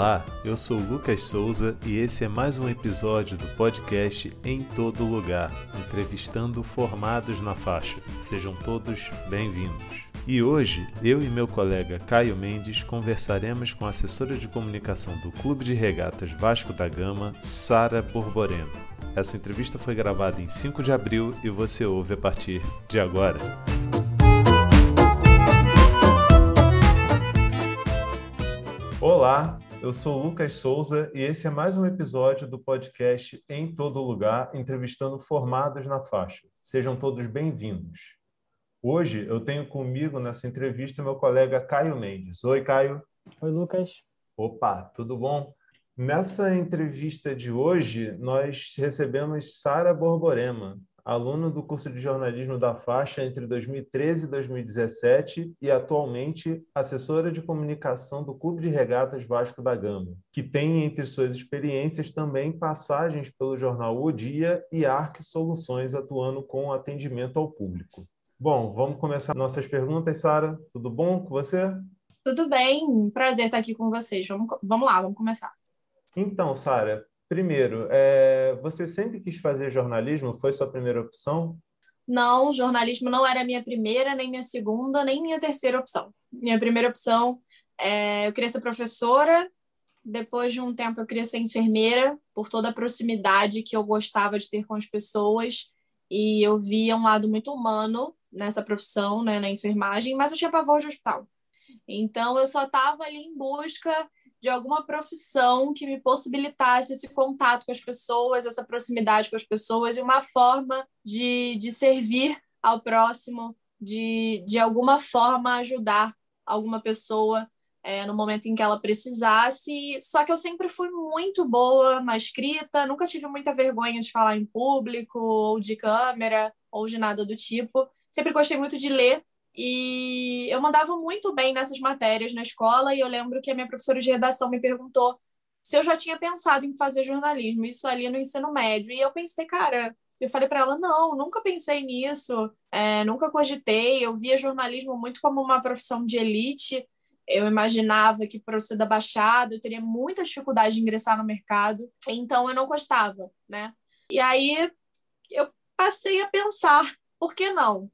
Olá, eu sou Lucas Souza e esse é mais um episódio do podcast Em Todo Lugar, entrevistando formados na faixa. Sejam todos bem-vindos. E hoje, eu e meu colega Caio Mendes conversaremos com a assessora de comunicação do Clube de Regatas Vasco da Gama, Sara Borborema. Essa entrevista foi gravada em 5 de abril e você ouve a partir de agora. Olá, eu sou Lucas Souza e esse é mais um episódio do podcast Em Todo Lugar, entrevistando formados na faixa. Sejam todos bem-vindos. Hoje eu tenho comigo nessa entrevista meu colega Caio Mendes. Oi, Caio. Oi, Lucas. Opa, tudo bom? Nessa entrevista de hoje, nós recebemos Sara Borborema, aluna do curso de jornalismo da faixa entre 2013 e 2017 e atualmente assessora de comunicação do Clube de Regatas Vasco da Gama, que tem entre suas experiências também passagens pelo jornal O Dia e Arc Soluções atuando com atendimento ao público. Bom, vamos começar nossas perguntas, Sara. Tudo bom com você? Tudo bem, prazer estar aqui com vocês. Vamos, vamos lá, vamos começar. Então, Sara, Primeiro, é, você sempre quis fazer jornalismo? Foi sua primeira opção? Não, jornalismo não era minha primeira, nem minha segunda, nem minha terceira opção. Minha primeira opção, é, eu queria ser professora. Depois de um tempo, eu queria ser enfermeira, por toda a proximidade que eu gostava de ter com as pessoas. E eu via um lado muito humano nessa profissão, né, na enfermagem, mas eu tinha pavor de hospital. Então, eu só estava ali em busca de alguma profissão que me possibilitasse esse contato com as pessoas, essa proximidade com as pessoas e uma forma de, de servir ao próximo, de, de alguma forma ajudar alguma pessoa é, no momento em que ela precisasse. Só que eu sempre fui muito boa na escrita, nunca tive muita vergonha de falar em público, ou de câmera, ou de nada do tipo. Sempre gostei muito de ler, e eu mandava muito bem nessas matérias na escola, e eu lembro que a minha professora de redação me perguntou se eu já tinha pensado em fazer jornalismo, isso ali no ensino médio. E eu pensei, cara, eu falei para ela, não, nunca pensei nisso, é, nunca cogitei. Eu via jornalismo muito como uma profissão de elite. Eu imaginava que por ser da Baixada eu teria muita dificuldade de ingressar no mercado, então eu não gostava, né? E aí eu passei a pensar, por que não?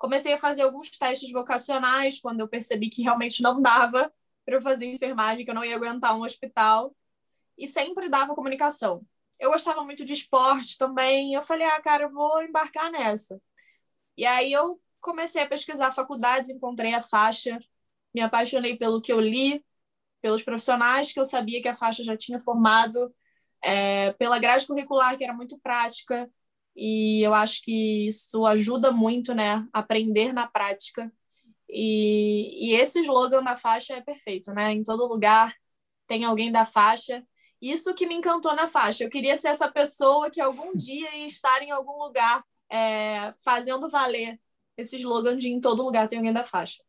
Comecei a fazer alguns testes vocacionais quando eu percebi que realmente não dava para eu fazer enfermagem, que eu não ia aguentar um hospital. E sempre dava comunicação. Eu gostava muito de esporte também. Eu falei, ah, cara, eu vou embarcar nessa. E aí eu comecei a pesquisar faculdades, encontrei a faixa, me apaixonei pelo que eu li, pelos profissionais que eu sabia que a faixa já tinha formado, é, pela grade curricular, que era muito prática, e eu acho que isso ajuda muito, né? Aprender na prática. E, e esse slogan da faixa é perfeito, né? Em todo lugar tem alguém da faixa. Isso que me encantou na faixa. Eu queria ser essa pessoa que algum dia ia estar em algum lugar é, fazendo valer esse slogan de em todo lugar tem alguém da faixa.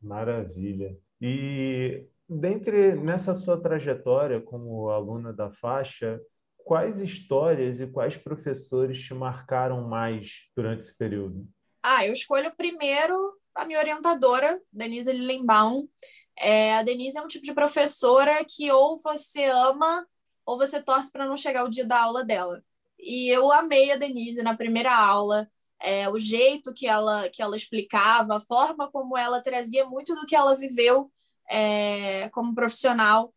Maravilha. E dentre nessa sua trajetória como aluna da faixa, quais histórias e quais professores te marcaram mais durante esse período? Ah, eu escolho primeiro a minha orientadora, Denise Lillenbaum. É, a Denise é um tipo de professora que ou você ama ou você torce para não chegar o dia da aula dela. E eu amei a Denise na primeira aula, é, o jeito que ela, que ela explicava, a forma como ela trazia muito do que ela viveu é, como profissional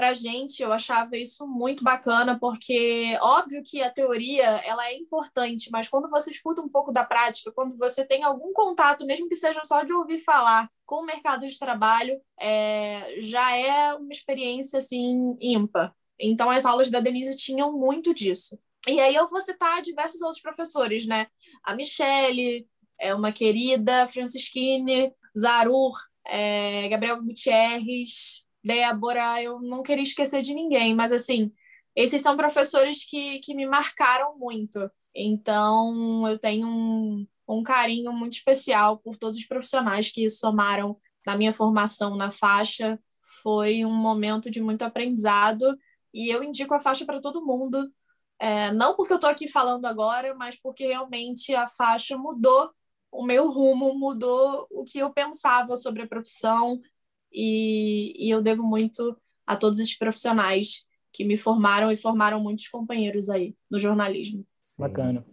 para gente, eu achava isso muito bacana, porque óbvio que a teoria ela é importante, mas quando você escuta um pouco da prática, quando você tem algum contato, mesmo que seja só de ouvir falar com o mercado de trabalho, é, já é uma experiência assim ímpar. Então as aulas da Denise tinham muito disso. E aí eu vou citar diversos outros professores, né? A Michele, é uma querida, Francisquine, Zarur, é, Gabriel Gutierrez, Débora, eu não queria esquecer de ninguém, mas assim, esses são professores que, que me marcaram muito. Então, eu tenho um, um carinho muito especial por todos os profissionais que somaram na minha formação na faixa. Foi um momento de muito aprendizado e eu indico a faixa para todo mundo. É, não porque eu estou aqui falando agora, mas porque realmente a faixa mudou o meu rumo, mudou o que eu pensava sobre a profissão, e, e eu devo muito a todos esses profissionais que me formaram e formaram muitos companheiros aí no jornalismo. Bacana.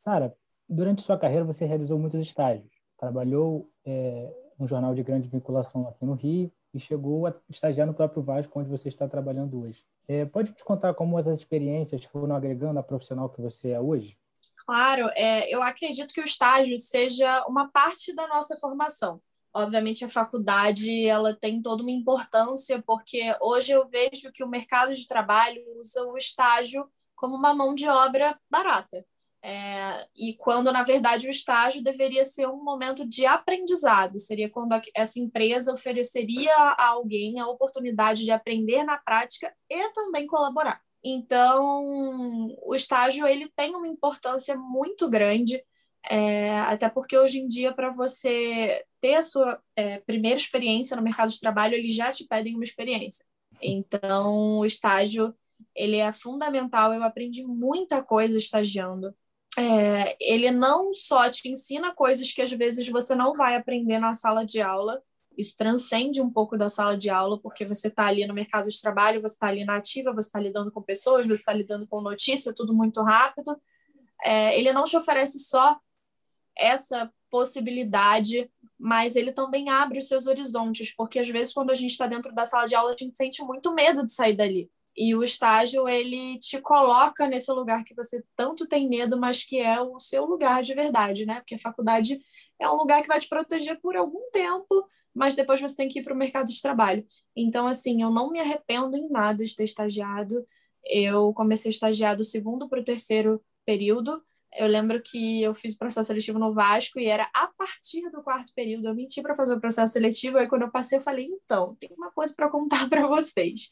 Sara, durante sua carreira você realizou muitos estágios. Trabalhou é, no jornal de grande vinculação aqui no Rio e chegou a estagiar no próprio Vasco, onde você está trabalhando hoje. É, pode te contar como essas experiências foram agregando a profissional que você é hoje? Claro, é, eu acredito que o estágio seja uma parte da nossa formação. Obviamente, a faculdade ela tem toda uma importância, porque hoje eu vejo que o mercado de trabalho usa o estágio como uma mão de obra barata. É, e quando, na verdade, o estágio deveria ser um momento de aprendizado, seria quando essa empresa ofereceria a alguém a oportunidade de aprender na prática e também colaborar. Então, o estágio ele tem uma importância muito grande, é, até porque hoje em dia, para você ter a sua é, primeira experiência no mercado de trabalho, eles já te pedem uma experiência. Então, o estágio ele é fundamental. Eu aprendi muita coisa estagiando. É, ele não só te ensina coisas que às vezes você não vai aprender na sala de aula, isso transcende um pouco da sala de aula, porque você está ali no mercado de trabalho, você está ali na ativa, você está lidando com pessoas, você está lidando com notícia, tudo muito rápido. É, ele não te oferece só essa possibilidade, mas ele também abre os seus horizontes, porque às vezes quando a gente está dentro da sala de aula, a gente sente muito medo de sair dali. E o estágio, ele te coloca nesse lugar que você tanto tem medo, mas que é o seu lugar de verdade, né? Porque a faculdade é um lugar que vai te proteger por algum tempo, mas depois você tem que ir para o mercado de trabalho. Então, assim, eu não me arrependo em nada de ter estagiado. Eu comecei a estagiar do segundo para o terceiro período. Eu lembro que eu fiz o processo seletivo no Vasco e era a partir do quarto período. Eu menti para fazer o processo seletivo, aí quando eu passei, eu falei: então, tem uma coisa para contar para vocês.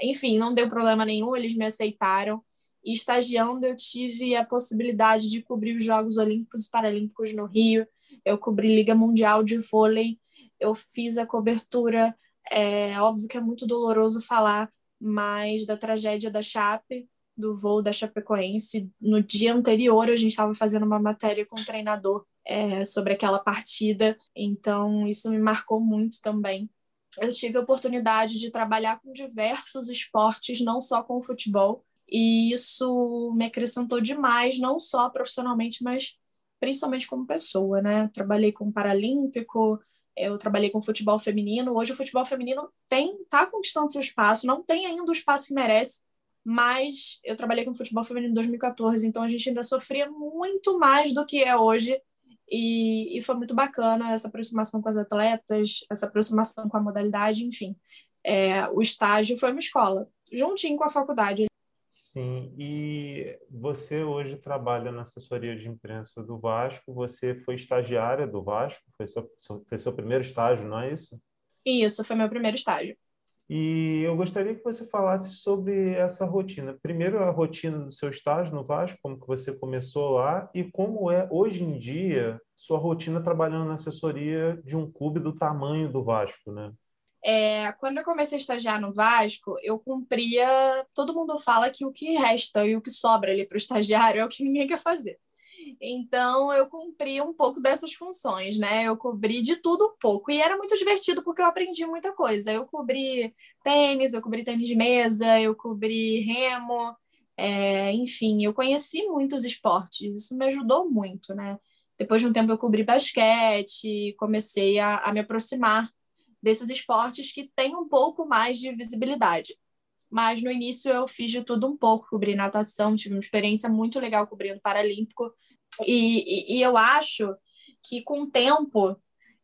Enfim, não deu problema nenhum, eles me aceitaram. E estagiando, eu tive a possibilidade de cobrir os Jogos Olímpicos e Paralímpicos no Rio. Eu cobri Liga Mundial de Vôlei eu fiz a cobertura, é óbvio que é muito doloroso falar, mas da tragédia da Chape, do voo da Chapecoense. No dia anterior, a gente estava fazendo uma matéria com o treinador é, sobre aquela partida, então isso me marcou muito também. Eu tive a oportunidade de trabalhar com diversos esportes, não só com o futebol, e isso me acrescentou demais, não só profissionalmente, mas principalmente como pessoa, né? Trabalhei com Paralímpico, eu trabalhei com futebol feminino. Hoje o futebol feminino tem tá conquistando seu espaço, não tem ainda o espaço que merece, mas eu trabalhei com futebol feminino em 2014, então a gente ainda sofria muito mais do que é hoje. E, e foi muito bacana essa aproximação com as atletas, essa aproximação com a modalidade, enfim. É, o estágio foi uma escola, juntinho com a faculdade. Sim, e você hoje trabalha na assessoria de imprensa do Vasco, você foi estagiária do Vasco, foi seu, foi seu primeiro estágio, não é isso? Isso, foi meu primeiro estágio. E eu gostaria que você falasse sobre essa rotina. Primeiro, a rotina do seu estágio no Vasco, como que você começou lá e como é hoje em dia sua rotina trabalhando na assessoria de um clube do tamanho do Vasco, né? É, quando eu comecei a estagiar no Vasco, eu cumpria. Todo mundo fala que o que resta e o que sobra ali para o estagiário é o que ninguém quer fazer. Então, eu cumpri um pouco dessas funções, né? Eu cobri de tudo um pouco. E era muito divertido porque eu aprendi muita coisa. Eu cobri tênis, eu cobri tênis de mesa, eu cobri remo, é, enfim, eu conheci muitos esportes. Isso me ajudou muito, né? Depois de um tempo, eu cobri basquete, comecei a, a me aproximar desses esportes que têm um pouco mais de visibilidade. Mas no início eu fiz de tudo um pouco, cobri natação, tive uma experiência muito legal cobrindo Paralímpico, e, e, eu acho que com o tempo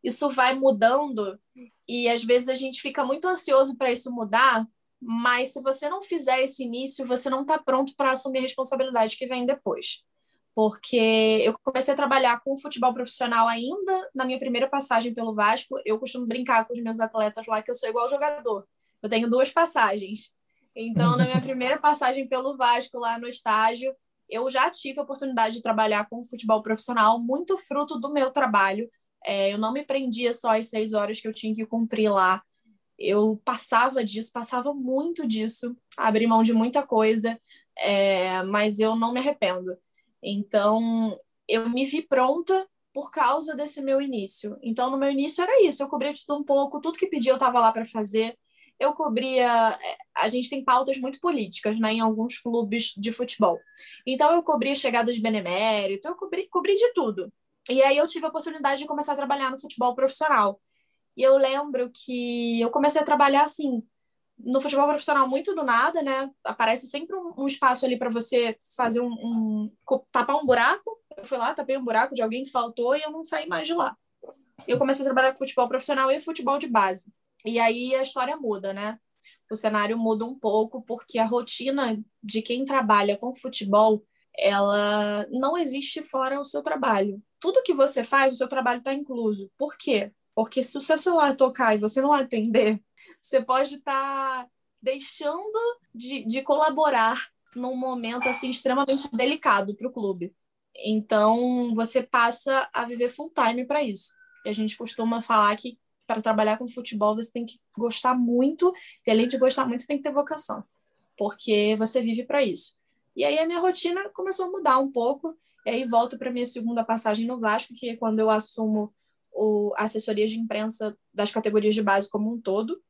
isso vai mudando, e às vezes a gente fica muito ansioso para isso mudar, mas se você não fizer esse início, você não está pronto para assumir a responsabilidade que vem depois porque eu comecei a trabalhar com futebol profissional ainda na minha primeira passagem pelo Vasco. Eu costumo brincar com os meus atletas lá que eu sou igual jogador. Eu tenho duas passagens. Então, na minha primeira passagem pelo Vasco lá no estágio, eu já tive a oportunidade de trabalhar com futebol profissional, muito fruto do meu trabalho. É, eu não me prendia só às seis horas que eu tinha que cumprir lá. Eu passava disso, passava muito disso, abri mão de muita coisa, é, mas eu não me arrependo. Então, eu me vi pronta por causa desse meu início. Então, no meu início era isso, eu cobria tudo um pouco, tudo que pedia eu estava lá para fazer. Eu cobria. É, a gente tem pautas muito políticas né, em alguns clubes de futebol. Então, eu cobria chegadas de benemérito, eu cobri, cobri de tudo. E aí, eu tive a oportunidade de começar a trabalhar no futebol profissional. E eu lembro que eu comecei a trabalhar assim, no futebol profissional, muito do nada, né? Aparece sempre um, um espaço ali para você fazer um, um, tapar um buraco. Eu fui lá, tapei um buraco de alguém que faltou e eu não saí mais de lá. Eu comecei a trabalhar com futebol profissional e futebol de base. E aí a história muda, né? O cenário muda um pouco porque a rotina de quem trabalha com futebol, ela não existe fora o seu trabalho. Tudo que você faz, o seu trabalho está incluso. Por quê? Porque se o seu celular tocar e você não atender, você pode estar tá deixando de, de colaborar num momento assim extremamente delicado para o clube. Então, você passa a viver full time para isso. E a gente costuma falar que para trabalhar com futebol você tem que gostar muito, e além de gostar muito, você tem que ter vocação, porque você vive para isso. E aí a minha rotina começou a mudar um pouco, e aí volto para minha segunda passagem no Vasco, que é quando eu assumo o, a assessoria de imprensa das categorias de base como um todo,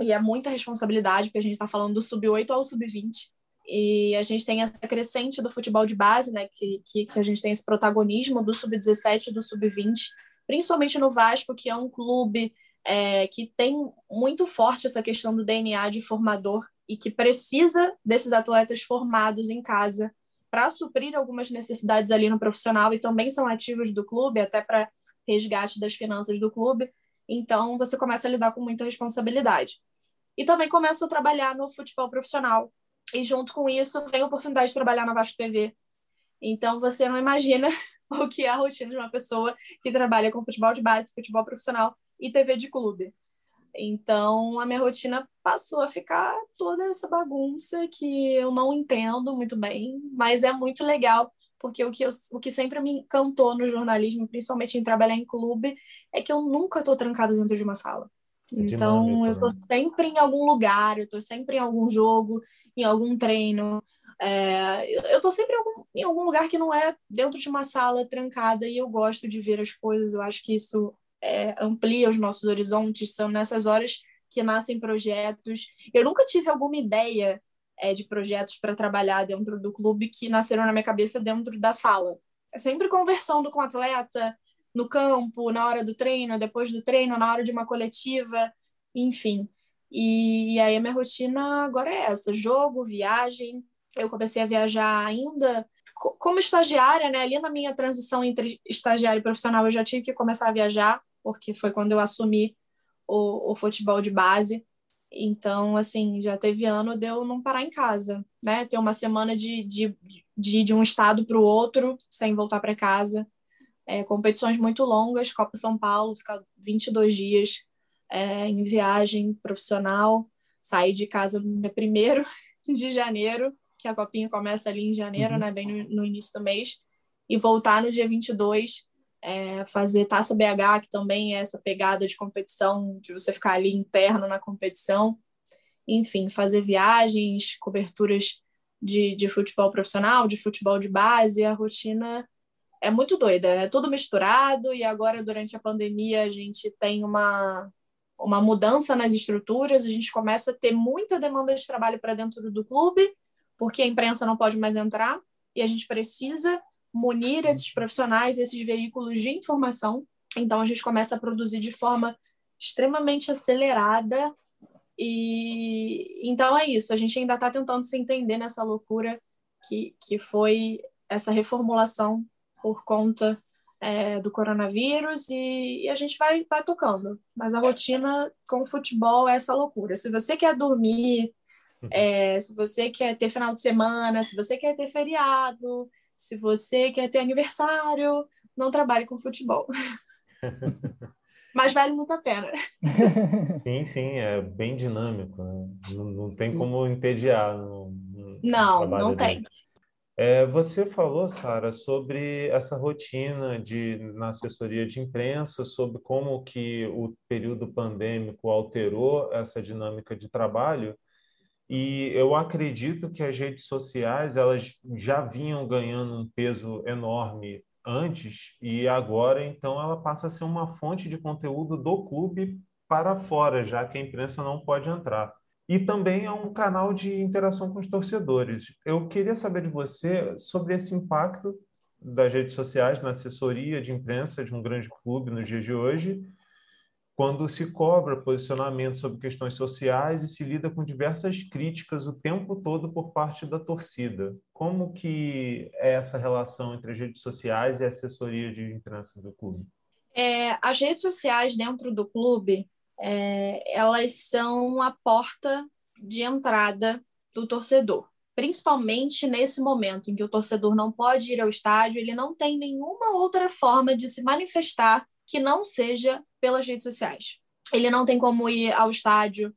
e é muita responsabilidade, porque a gente está falando do sub-8 ao sub-20, e a gente tem essa crescente do futebol de base, né, que, que, que a gente tem esse protagonismo do sub-17 e do sub-20, principalmente no Vasco, que é um clube é, que tem muito forte essa questão do DNA de formador e que precisa desses atletas formados em casa para suprir algumas necessidades ali no profissional e também são ativos do clube, até para resgate das finanças do clube. Então, você começa a lidar com muita responsabilidade. E também começo a trabalhar no futebol profissional. E junto com isso, vem a oportunidade de trabalhar na Vasco TV. Então, você não imagina o que é a rotina de uma pessoa que trabalha com futebol de base, futebol profissional e TV de clube. Então, a minha rotina passou a ficar toda essa bagunça que eu não entendo muito bem, mas é muito legal, porque o que, eu, o que sempre me encantou no jornalismo, principalmente em trabalhar em clube, é que eu nunca estou trancada dentro de uma sala. É então, eu estou né? sempre em algum lugar, eu estou sempre em algum jogo, em algum treino. É, eu estou sempre em algum, em algum, lugar que não é dentro de uma sala trancada e eu gosto de ver as coisas. Eu acho que isso é, amplia os nossos horizontes. São nessas horas que nascem projetos. Eu nunca tive alguma ideia é, de projetos para trabalhar dentro do clube que nasceram na minha cabeça dentro da sala. É sempre conversando com o atleta, no campo, na hora do treino, depois do treino, na hora de uma coletiva, enfim. E, e aí a minha rotina agora é essa: jogo, viagem, eu comecei a viajar ainda como estagiária, né? Ali na minha transição entre estagiário e profissional, eu já tive que começar a viajar, porque foi quando eu assumi o, o futebol de base. Então, assim, já teve ano de eu não parar em casa, né? Ter uma semana de, de, de, de um estado para o outro, sem voltar para casa. É, competições muito longas, Copa São Paulo, ficar 22 dias é, em viagem profissional. Saí de casa no dia 1 de janeiro que a copinha começa ali em janeiro, uhum. né, bem no, no, início do mês, e voltar no dia 22, é, fazer Taça BH, que também é essa pegada de competição, de você ficar ali interno na competição, enfim, fazer viagens, coberturas de, de futebol profissional, de futebol de base, a rotina é muito doida, é tudo misturado, e agora, durante a pandemia, a gente tem uma, uma mudança nas estruturas, a gente começa a ter muita demanda de trabalho para dentro do clube, porque a imprensa não pode mais entrar e a gente precisa munir esses profissionais, esses veículos de informação. Então a gente começa a produzir de forma extremamente acelerada e então é isso. A gente ainda está tentando se entender nessa loucura que, que foi essa reformulação por conta é, do coronavírus e, e, a gente vai, vai tocando. Mas a rotina com o futebol é essa loucura. Se você quer dormir é, se você quer ter final de semana, se você quer ter feriado, se você quer ter aniversário, não trabalhe com futebol. Mas vale muito a pena. Sim, sim, é bem dinâmico. Né? Não, não, tem como entediar. No, no não, não tem. É, você falou, Sara, sobre essa rotina de, na assessoria de imprensa, sobre como que o período pandêmico alterou essa dinâmica de trabalho. E eu acredito que as redes sociais elas já vinham ganhando um peso enorme antes e agora então ela passa a ser uma fonte de conteúdo do clube para fora, já que a imprensa não pode entrar. E também é um canal de interação com os torcedores. Eu queria saber de você sobre esse impacto das redes sociais na assessoria de imprensa de um grande clube nos dias de hoje, quando se cobra posicionamento sobre questões sociais e se lida com diversas críticas o tempo todo por parte da torcida. Como que é essa relação entre as redes sociais e a assessoria de imprensa do clube? É, as redes sociais dentro do clube, é, elas são a porta de entrada do torcedor principalmente nesse momento em que o torcedor não pode ir ao estádio, ele não tem nenhuma outra forma de se manifestar que não seja pelas redes sociais. Ele não tem como ir ao estádio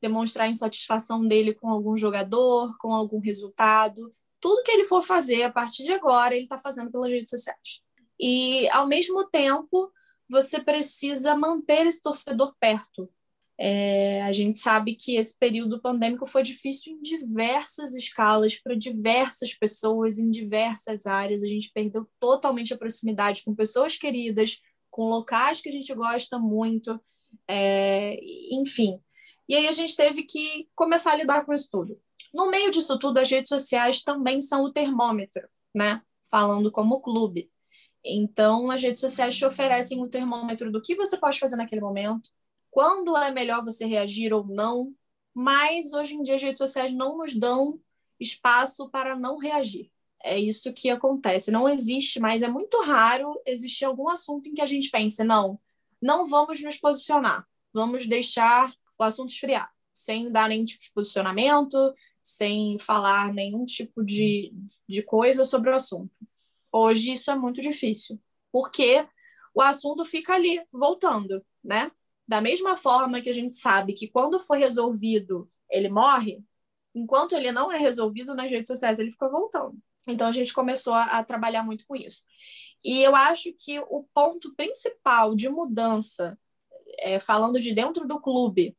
demonstrar a insatisfação dele com algum jogador, com algum resultado. Tudo que ele for fazer a partir de agora, ele está fazendo pelas redes sociais. E, ao mesmo tempo, você precisa manter esse torcedor perto. É, a gente sabe que esse período pandêmico foi difícil em diversas escalas, para diversas pessoas, em diversas áreas. A gente perdeu totalmente a proximidade com pessoas queridas, com locais que a gente gosta muito, é, enfim. E aí a gente teve que começar a lidar com isso tudo. No meio disso tudo, as redes sociais também são o termômetro, né? Falando como clube. Então, as redes sociais te oferecem um termômetro do que você pode fazer naquele momento, quando é melhor você reagir ou não, mas hoje em dia as redes sociais não nos dão espaço para não reagir. É isso que acontece. Não existe mais, é muito raro existir algum assunto em que a gente pense, não, não vamos nos posicionar, vamos deixar o assunto esfriar, sem dar nenhum tipo de posicionamento, sem falar nenhum tipo de, de coisa sobre o assunto. Hoje isso é muito difícil, porque o assunto fica ali, voltando, né? Da mesma forma que a gente sabe que quando for resolvido, ele morre, enquanto ele não é resolvido nas redes sociais, ele fica voltando. Então a gente começou a, a trabalhar muito com isso. E eu acho que o ponto principal de mudança, é, falando de dentro do clube,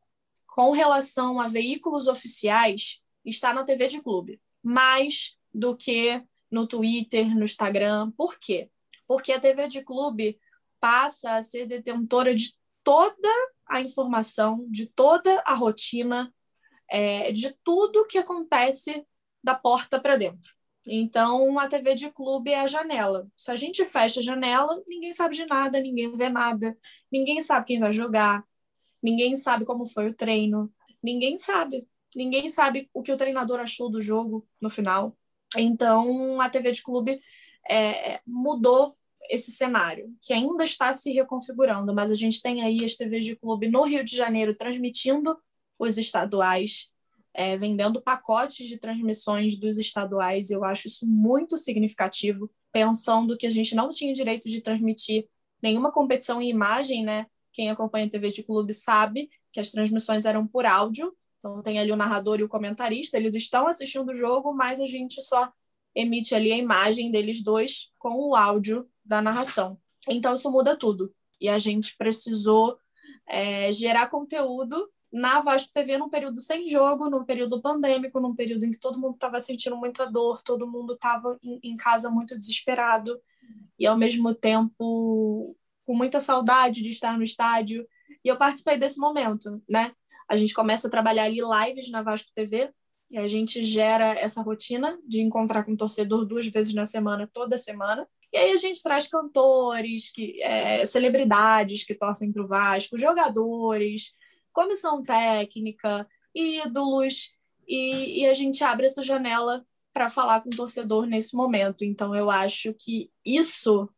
com relação a veículos oficiais, está na TV de clube, mais do que no Twitter, no Instagram. Por quê? Porque a TV de clube passa a ser detentora de toda a informação, de toda a rotina, é, de tudo que acontece da porta para dentro. Então, a TV de clube é a janela. Se a gente fecha a janela, ninguém sabe de nada, ninguém vê nada, ninguém sabe quem vai jogar, ninguém sabe como foi o treino, ninguém sabe. Ninguém sabe o que o treinador achou do jogo no final. Então, a TV de clube é, mudou esse cenário, que ainda está se reconfigurando, mas a gente tem aí as TVs de clube no Rio de Janeiro transmitindo os estaduais, é, vendendo pacotes de transmissões dos estaduais. Eu acho isso muito significativo, pensando que a gente não tinha direito de transmitir nenhuma competição em imagem, né? Quem acompanha a TV de clube sabe que as transmissões eram por áudio, então tem ali o narrador e o comentarista, eles estão assistindo o jogo, mas a gente só emite ali a imagem deles dois com o áudio da narração. Então isso muda tudo. E a gente precisou é, gerar conteúdo na Vasco TV num período sem jogo, num período pandêmico, num período em que todo mundo estava sentindo muita dor, todo mundo estava em, em, casa muito desesperado e ao mesmo tempo com muita saudade de estar no estádio. E eu participei desse momento, né? A gente começa a trabalhar ali lives na Vasco TV e a gente gera essa rotina de encontrar com o torcedor duas vezes na semana, toda semana. E aí a gente traz cantores, que, é, celebridades que torcem para o Vasco, jogadores, comissão técnica, ídolos, e, e a gente abre essa janela para falar com o torcedor nesse momento. Então eu acho que isso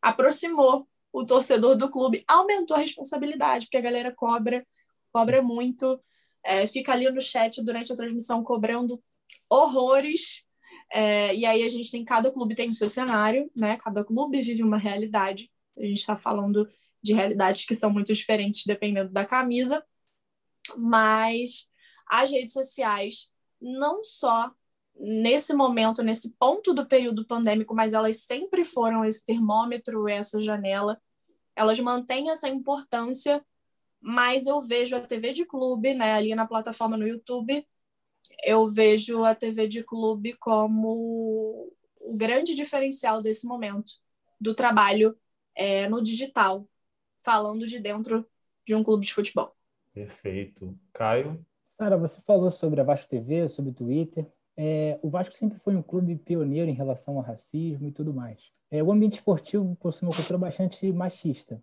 aproximou o torcedor do clube, aumentou a responsabilidade, porque a galera cobra, cobra muito, é, fica ali no chat durante a transmissão cobrando horrores. É, e aí a gente tem, cada clube tem o seu cenário, né? Cada clube vive uma realidade. A gente está falando de realidades que são muito diferentes dependendo da camisa, mas as redes sociais, não só nesse momento, nesse ponto do período pandêmico, mas elas sempre foram esse termômetro, essa janela, elas mantêm essa importância mas eu vejo a TV de clube, né, ali na plataforma no YouTube, eu vejo a TV de clube como o grande diferencial desse momento do trabalho é, no digital, falando de dentro de um clube de futebol. Perfeito. Caio? Sara, você falou sobre a Vasco TV, sobre o Twitter. É, o Vasco sempre foi um clube pioneiro em relação ao racismo e tudo mais. É, o ambiente esportivo possui uma cultura bastante machista.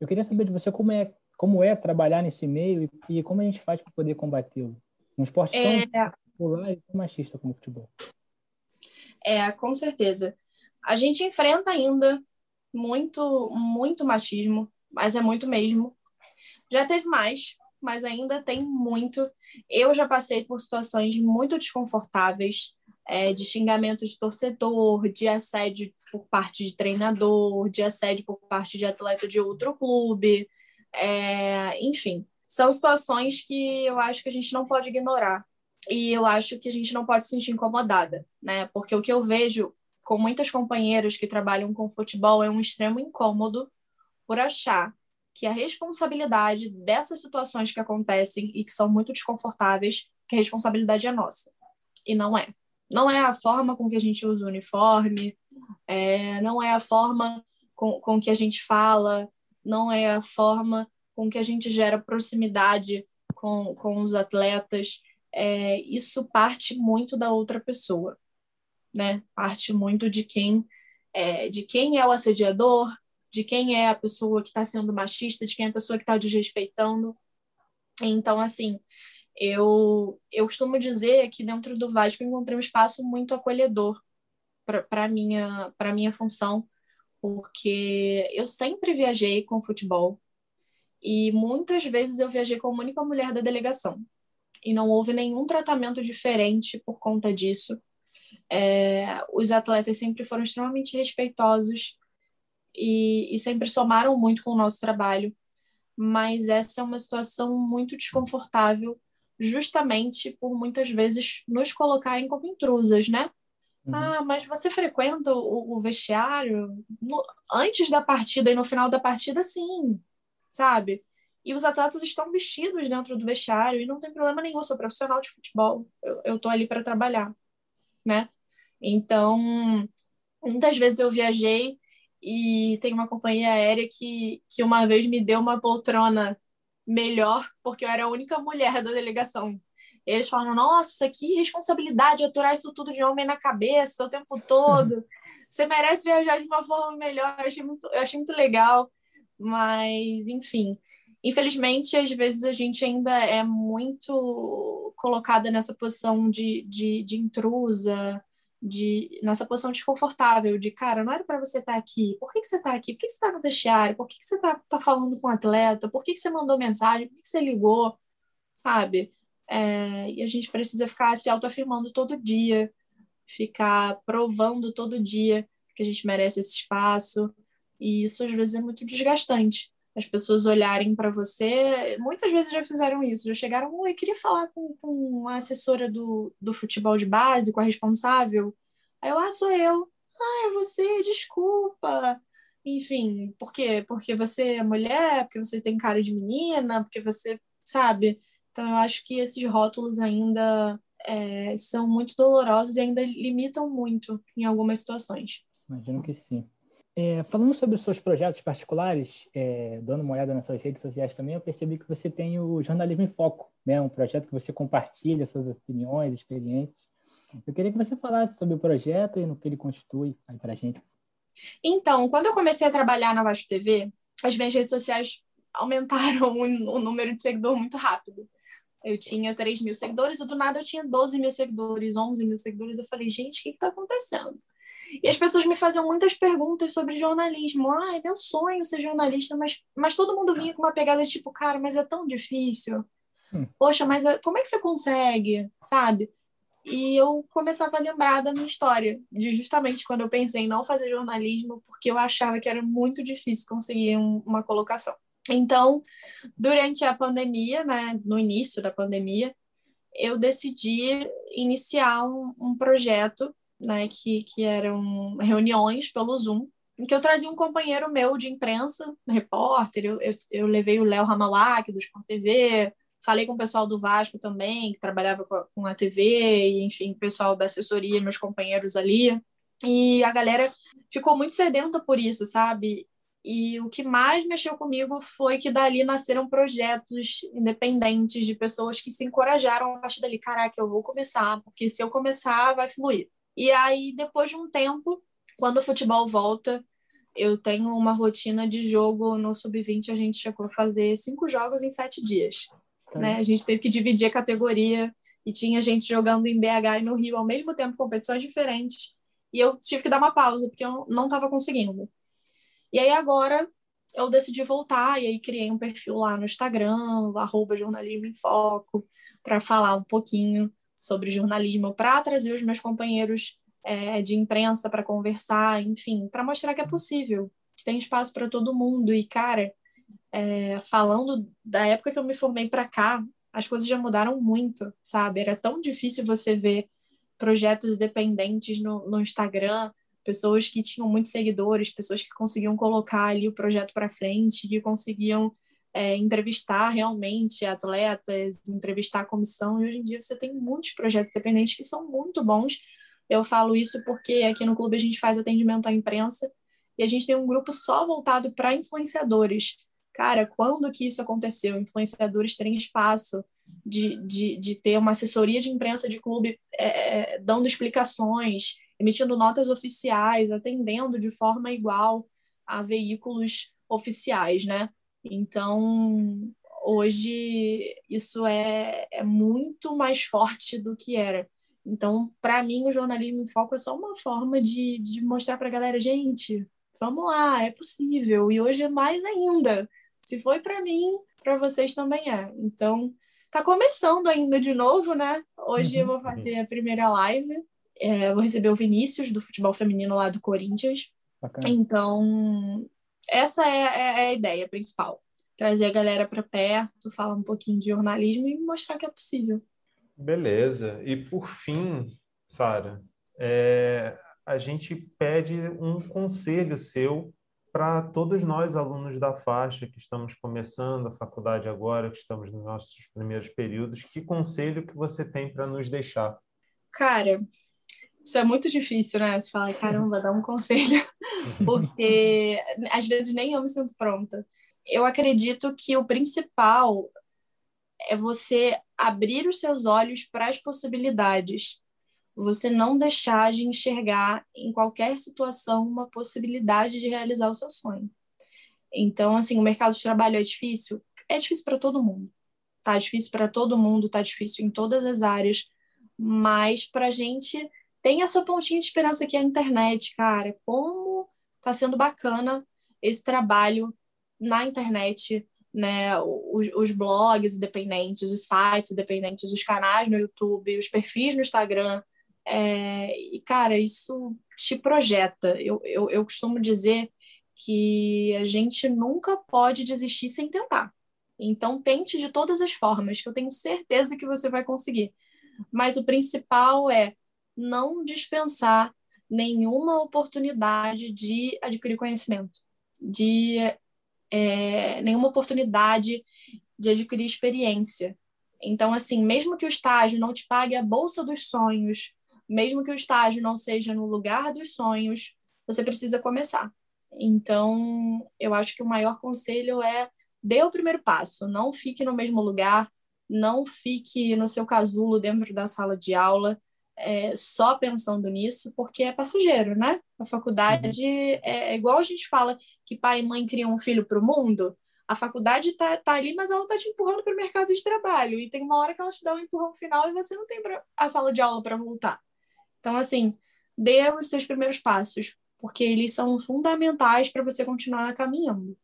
Eu queria saber de você como é, como é trabalhar nesse meio e, e como a gente faz para poder combatê-lo. Um esporte tão é... popular e tão machista como o futebol. É, com certeza. A gente enfrenta ainda muito, muito machismo, mas é muito mesmo. Já teve mais, mas ainda tem muito. Eu já passei por situações muito desconfortáveis, é, de xingamento de torcedor, de assédio por parte de treinador, de assédio por parte de atleta de outro clube, é, enfim. São situações que eu acho que a gente não pode ignorar. E eu acho que a gente não pode se sentir incomodada, né? Porque o que eu vejo com muitas companheiras que trabalham com futebol é um extremo incômodo por achar que a responsabilidade dessas situações que acontecem e que são muito desconfortáveis, que a responsabilidade é nossa. E não é. Não é a forma com que a gente usa o uniforme, é, não é a forma com, com que a gente fala, não é a forma com que a gente gera proximidade com, com os atletas. É, isso parte muito da outra pessoa, né? Parte muito de quem é, de quem é o assediador, de quem é a pessoa que está sendo machista, de quem é a pessoa que está desrespeitando. Então, assim, eu, eu costumo dizer que dentro do Vasco eu encontrei um espaço muito acolhedor para a minha, minha função, porque eu sempre viajei com futebol e muitas vezes eu viajei como única mulher da delegação e não houve nenhum tratamento diferente por conta disso. É, os atletas sempre foram extremamente respeitosos e, e sempre somaram muito com o nosso trabalho. Mas essa é uma situação muito desconfortável, justamente por muitas vezes nos colocarem como intrusas, né? Uhum. Ah, mas você frequenta o, o vestiário no, antes da partida e no final da partida, sim, sabe? E os atletas estão vestidos dentro do vestiário e não tem problema nenhum, eu sou profissional de futebol, eu, eu tô ali para trabalhar, né? Então, muitas vezes eu viajei e tem uma companhia aérea que, que uma vez me deu uma poltrona melhor, porque eu era a única mulher da delegação. Eles falam: nossa, que responsabilidade aturar isso tudo de homem na cabeça o tempo todo. Você merece viajar de uma forma melhor. Eu achei muito, eu achei muito legal, mas enfim. Infelizmente, às vezes a gente ainda é muito colocada nessa posição de, de, de intrusa, de nessa posição desconfortável, de cara, não era para você estar tá aqui, por que, que você está aqui? Por que, que você está no vestiário? Por que, que você está tá falando com o atleta? Por que, que você mandou mensagem? Por que, que você ligou? Sabe? É, e a gente precisa ficar se autoafirmando todo dia, ficar provando todo dia que a gente merece esse espaço, e isso às vezes é muito desgastante. As pessoas olharem para você, muitas vezes já fizeram isso, já chegaram, oi, queria falar com, com a assessora do, do futebol de base, com a responsável. Aí eu, ah, sou eu. Ah, é você, desculpa. Enfim, por quê? Porque você é mulher, porque você tem cara de menina, porque você, sabe? Então eu acho que esses rótulos ainda é, são muito dolorosos e ainda limitam muito em algumas situações. Imagino que sim. É, falando sobre os seus projetos particulares, é, dando uma olhada nas suas redes sociais também, eu percebi que você tem o Jornalismo em Foco, né? um projeto que você compartilha suas opiniões, experiências. Eu queria que você falasse sobre o projeto e no que ele constitui para a gente. Então, quando eu comecei a trabalhar na Vasco TV, as minhas redes sociais aumentaram o, número de seguidores muito rápido. Eu tinha 3 mil seguidores e do nada eu tinha 12 mil seguidores, 11 mil seguidores. Eu falei, gente, o que está acontecendo? E as pessoas me faziam muitas perguntas sobre jornalismo. Ah, é meu sonho ser jornalista, mas, mas todo mundo vinha com uma pegada tipo, cara, mas é tão difícil. Hum. Poxa, mas é, como é que você consegue? Sabe? E eu começava a lembrar da minha história, de justamente quando eu pensei em não fazer jornalismo, porque eu achava que era muito difícil conseguir um, uma colocação. Então, durante a pandemia, né, no início da pandemia, eu decidi iniciar um, um projeto né, que, que eram reuniões pelo Zoom, em que eu trazia um companheiro meu de imprensa, repórter, eu, eu, eu levei o Léo Ramalak, do Sport TV, falei com o pessoal do Vasco também, que trabalhava com a, com a TV, e, enfim, o pessoal da assessoria, meus companheiros ali, e a galera ficou muito sedenta por isso, sabe? E o que mais mexeu comigo foi que dali nasceram projetos independentes de pessoas que se encorajaram a partir dali. Caraca, eu vou começar, porque se eu começar, vai fluir. E aí, depois de um tempo, quando o futebol volta, eu tenho uma rotina de jogo no sub-20. A gente chegou a fazer cinco jogos em sete dias. Né? A gente teve que dividir a categoria e tinha gente jogando em BH e no Rio ao mesmo tempo, competições diferentes. E eu tive que dar uma pausa, porque eu não estava conseguindo. E aí agora eu decidi voltar e aí criei um perfil lá no Instagram, arroba jornalismo em foco, para falar um pouquinho sobre jornalismo, para trazer os meus companheiros é, de imprensa para conversar, enfim, para mostrar que é possível, que tem espaço para todo mundo. E, cara, é, falando da época que eu me formei para cá, as coisas já mudaram muito, sabe? Era tão difícil você ver projetos dependentes no, no Instagram, pessoas que tinham muitos seguidores, pessoas que conseguiam colocar ali o projeto para frente, que conseguiam é, entrevistar realmente atletas, entrevistar a comissão. E hoje em dia você tem muitos projetos dependentes que são muito bons. Eu falo isso porque aqui no clube a gente faz atendimento à imprensa e a gente tem um grupo só voltado para influenciadores. Cara, quando que isso aconteceu? Influenciadores terem espaço de, de, de ter uma assessoria de imprensa de clube é, dando explicações, emitindo notas oficiais, atendendo de forma igual a veículos oficiais, né? Então, hoje isso é, é muito mais forte do que era. Então, para mim, o jornalismo em foco é só uma forma de, de mostrar para a galera, gente, vamos lá, é possível. E hoje é mais ainda. Se foi para mim, para vocês também é. Então, tá começando ainda de novo, né? Hoje eu vou uhum. fazer a primeira live é, vou receber o Vinícius, do futebol feminino lá do Corinthians. Bacana. Então, essa é, é, é, a ideia principal. Trazer a galera para perto, falar um pouquinho de jornalismo e mostrar que é possível. Beleza. E por fim, Sara, é, a gente pede um conselho seu para todos nós, alunos da faixa, que estamos começando a faculdade agora, que estamos nos nossos primeiros períodos. Que conselho que você tem para nos deixar? Cara, isso é muito difícil, né? Você fala, caramba, dá um conselho, porque às vezes nem eu me sinto pronta. Eu acredito que o principal é você abrir os seus olhos para as possibilidades. Você não deixar de enxergar em qualquer situação uma possibilidade de realizar o seu sonho. Então, assim, o mercado de trabalho é difícil? É difícil para todo mundo. Tá difícil para todo mundo, tá difícil em todas as áreas, mas para a gente tem essa pontinha de esperança que é a internet, cara. Como tá sendo bacana esse trabalho na internet, né? Os, os blogs independentes, os sites independentes, os canais no YouTube, os perfis no Instagram. É, e, cara, isso te projeta. Eu, eu, eu costumo dizer que a gente nunca pode desistir sem tentar. Então, tente de todas as formas, que eu tenho certeza que você vai conseguir. Mas o principal é não dispensar nenhuma oportunidade de adquirir conhecimento, de é, nenhuma oportunidade de adquirir experiência. Então, assim, mesmo que o estágio não te pague a bolsa dos sonhos, mesmo que o estágio não seja no lugar dos sonhos, você precisa começar. Então, eu acho que o maior conselho é dê o primeiro passo, não fique no mesmo lugar, não fique no seu casulo dentro da sala de aula, é, só pensando nisso, porque é passageiro, né? A faculdade é, é, igual a gente fala que pai e mãe criam um filho para o mundo. A faculdade está tá ali, mas ela está te empurrando para o mercado de trabalho. E tem uma hora que ela te dá um empurrão final e você não tem pra, a sala de aula para voltar. Então, assim, dê os seus primeiros passos, porque eles são fundamentais para você continuar caminhando.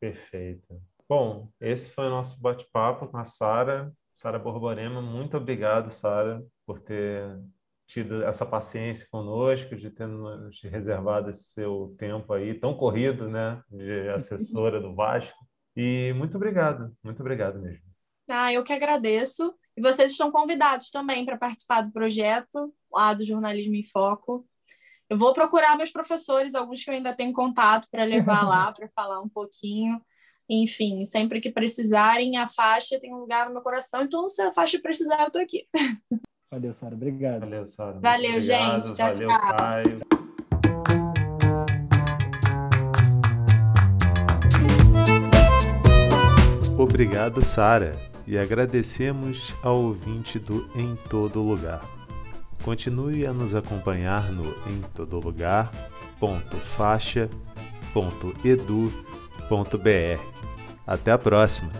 Perfeito. Bom, esse foi o nosso bate-papo com a Sara, Sara Borborema. Muito obrigado, Sara, por ter tido essa paciência conosco, de ter nos reservado esse seu tempo aí tão corrido, né, de assessora do Vasco. E muito obrigado, muito obrigado mesmo. Ah, eu que agradeço. E vocês estão convidados também para participar do projeto lá do Jornalismo em Foco. Eu vou procurar meus professores, alguns que eu ainda tenho contato para levar lá para falar um pouquinho. Enfim, sempre que precisarem, a faixa tem um lugar no meu coração, então se a faixa precisar, eu estou aqui. Valeu, Sara. Obrigado. Valeu, Sara. Valeu, obrigado. gente. Tchau, Valeu, tchau. Caio. Obrigado, Sara. E agradecemos ao ouvinte do Em Todo Lugar. Continue a nos acompanhar no em todo lugar. Faixa, edu, Até a próxima!